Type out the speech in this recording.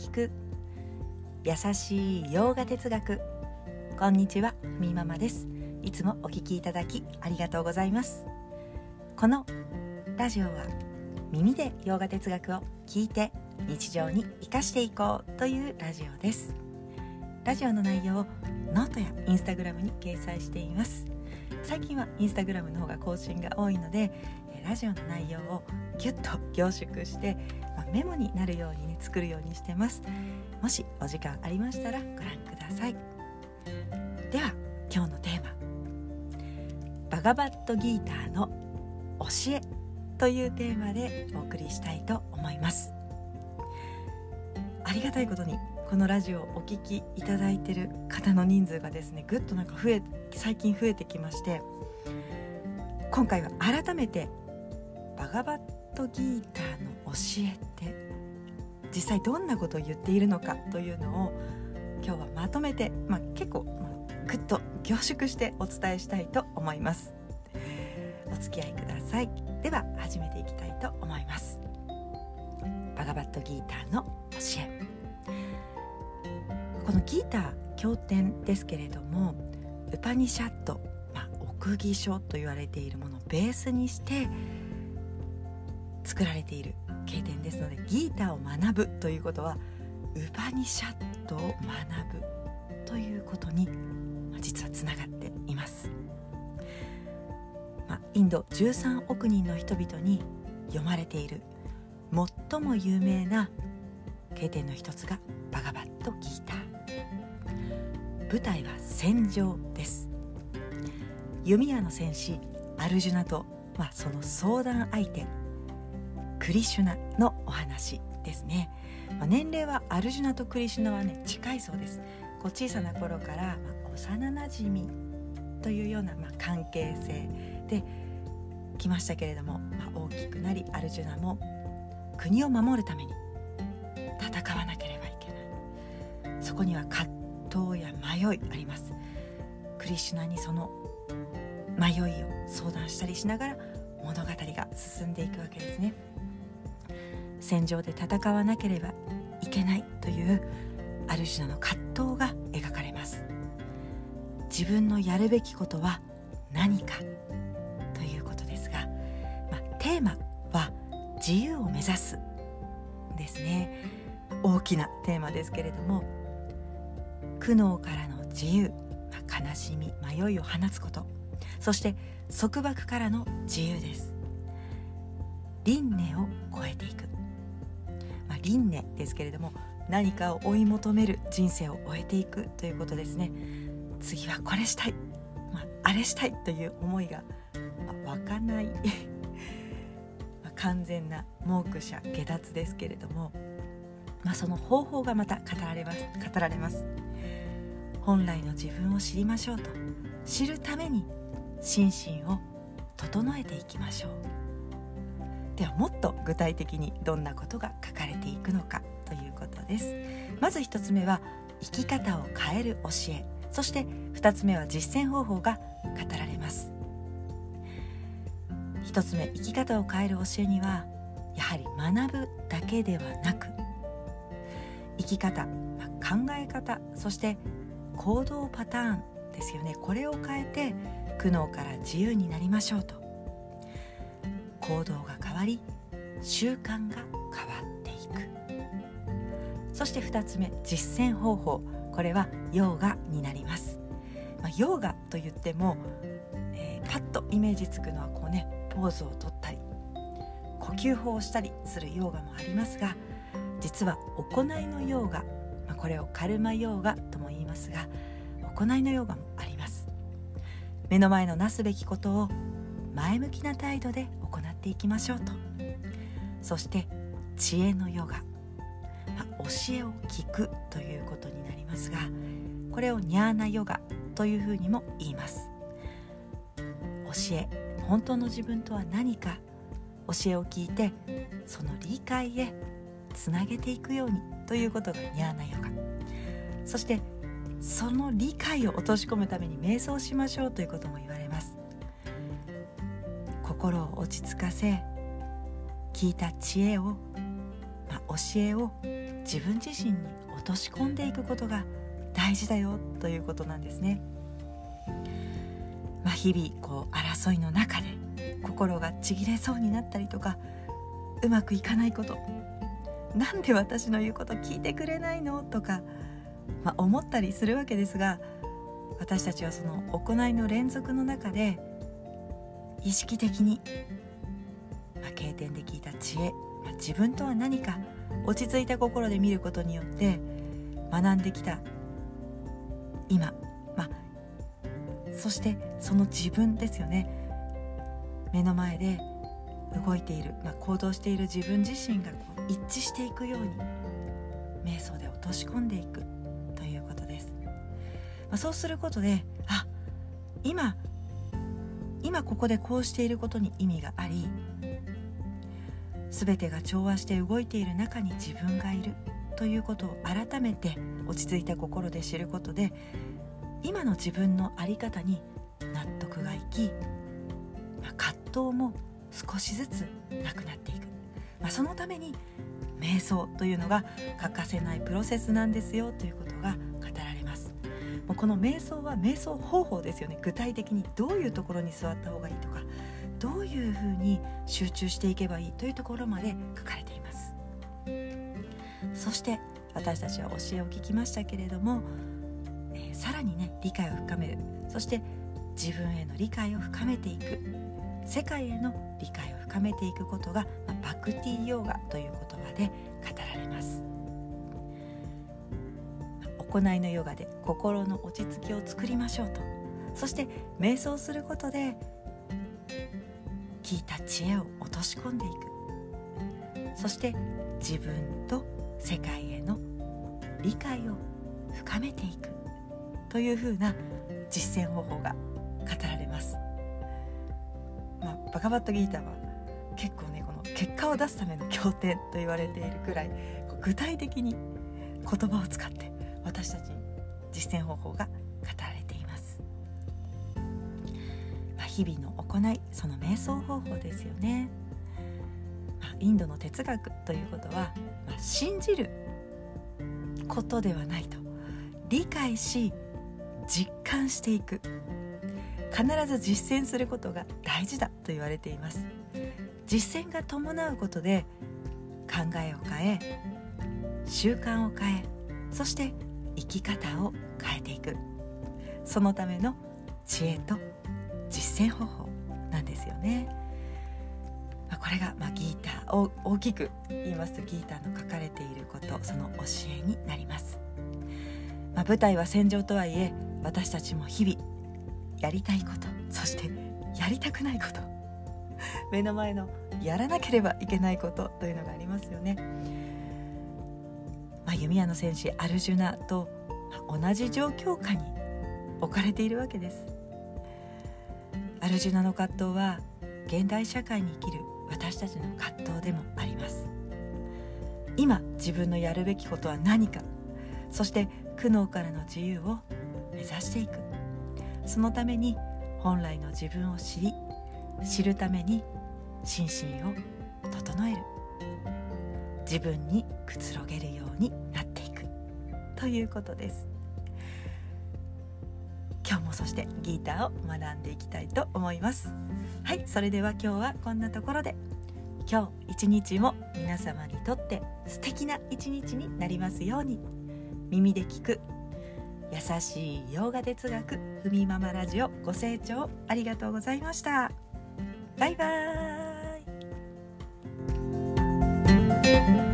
聞く。優しいヨガ哲学。こんにちはみーママです。いつもお聞きいただきありがとうございます。このラジオは耳でヨガ哲学を聞いて日常に生かしていこうというラジオです。ラジオの内容をノートやインスタグラムに掲載しています。最近はインスタグラムの方が更新が多いのでラジオの内容をギュッと凝縮して、まあ、メモになるようにね作るようにしてます。もしお時間ありましたらご覧ください。では今日のテーマ。バガバットギーターの教えというテーマでお送りしたいと思います。ありがたいことにこのラジオをお聴きいただいている方の人数がですねぐっとなんか増え最近増えてきまして今回は改めてバガバットギーターの教えて実際どんなことを言っているのかというのを今日はまとめて、まあ、結構、まあ、ぐっと凝縮してお伝えしたいと思います。お付き合いください。では始めていきたいと思います。バガバットギーターの教え。このギーター経典ですけれどもウパニシャット、まあ、奥義書と言われているものをベースにして作られている経典ですのでギーターを学ぶということはウパニシャットを学ぶということに実はつながっています、まあ、インド13億人の人々に読まれている最も有名な経典の一つがバガバットギーター。舞台は戦場です。弓矢の戦士アルジュナと、まあ、その相談相手クリシュナのお話ですね、まあ、年齢はアルジュナとクリシュナはね近いそうです。こう小さな頃から、まあ、幼なじみというような、まあ、関係性で来ましたけれども、まあ、大きくなりアルジュナも国を守るために戦わなければいけない。そこには葛藤や迷いあります。クリシュナにその迷いを相談したりしながら物語が進んでいくわけですね。戦場で戦わなければいけないというアルシュナの葛藤が描かれます。自分のやるべきことは何かということですが、まあ、テーマは自由を目指すですね。大きなテーマですけれども苦悩からの自由、まあ、悲しみ迷いを放つことそして束縛からの自由です。輪廻を超えていく、まあ、輪廻ですけれども何かを追い求める人生を終えていくということですね。次はこれしたい、まあ、あれしたいという思いが、まあ、湧かない。完全な盲区者下脱ですけれども、まあ、その方法がまた語られます語られます。本来の自分を知りましょうと。知るために心身を整えていきましょう。ではもっと具体的にどんなことが書かれていくのかということです。まず1つ目は生き方を変える教え。そして2つ目は実践方法が語られます。1つ目生き方を変える教えにはやはり学ぶだけではなく生き方、ま考え方そして行動パターンですよね。これを変えて苦悩から自由になりましょうと。行動がわり習慣が変わっていく。そして2つ目実践方法。これはヨーガになります、まあ、ヨーガといっても、えー、パッとイメージつくのはこうねポーズをとったり呼吸法をしたりするヨーガもありますが実は行いのヨーガ、まあ、これをカルマヨーガとも言いますが行いのヨガもあります。目の前のなすべきことを前向きな態度で行っていきましょうと。そして知恵のヨガ、まあ、教えを聞くということになりますがこれをニャーナヨガというふうにも言います。教え本当の自分とは何か教えを聞いてその理解へつなげていくようにということがニャーナヨガ。そしてその理解を落とし込むために瞑想しましょうということも言われます。心を落ち着かせ聞いた知恵を、まあ、教えを自分自身に落とし込んでいくことが大事だよということなんですね。まあ、日々こう争いの中で心がちぎれそうになったりとかうまくいかないことなんで私の言うこと聞いてくれないのとか、まあ、思ったりするわけですが私たちはその行いの連続の中で意識的に、まあ、経験で聞いた知恵、まあ、自分とは何か。落ち着いた心で見ることによって学んできた。今、まあ、そしてその自分ですよね。目の前で動いている、まあ、行動している自分自身がこう一致していくように瞑想で落とし込んでいくということです、まあ、そうすることであ今今ここでこうしていることに意味があり全てが調和して動いている中に自分がいるということを改めて落ち着いた心で知ることで今の自分の在り方に納得がいき、まあ、葛藤も少しずつなくなっていく、まあ、そのために瞑想というのが欠かせないプロセスなんですよということがもうこの瞑想は瞑想方法ですよね。具体的にどういうところに座った方がいいとかどういうふうに集中していけばいいというところまで書かれています。そして私たちは教えを聞きましたけれども、えー、さらにね理解を深める。そして自分への理解を深めていく。世界への理解を深めていくことが、まあ、バクティヨーガという言葉で語られます。行いのヨガで心の落ち着きを作りましょうと。そして瞑想することで聞いた知恵を落とし込んでいく。そして自分と世界への理解を深めていく。というふうな実践方法が語られます。まあ、バカバットギーターは結構ねこの結果を出すための経典と言われているくらい具体的に言葉を使って私たちに実践方法が語られています。まあ、日々の行いその瞑想方法ですよね、まあ、インドの哲学ということは、まあ、信じることではないと。理解し実感していく。必ず実践することが大事だと言われています。実践が伴うことで考えを変え習慣を変えそして生き方を変えていくそのための知恵と実践方法なんですよね。ま、これが、まあ、ギーターを大きく言いますとギーターの書かれていることその教えになります。まあ、舞台は戦場とはいえ私たちも日々やりたいことそしてやりたくないこと目の前のやらなければいけないことというのがありますよね。まあ、弓矢の戦士アルジュナと同じ状況下に置かれているわけです。アルジュナの葛藤は現代社会に生きる私たちの葛藤でもあります。今自分のやるべきことは何かそして苦悩からの自由を目指していく。そのために本来の自分を知り知るために心身を整える。自分にくつろげるようにということです。今日もそしてギターを学んでいきたいと思います。はいそれでは今日はこんなところで。今日一日も皆様にとって素敵な一日になりますように。耳で聞く優しい洋画哲学ふみママラジオご清聴ありがとうございました。バイバーイ。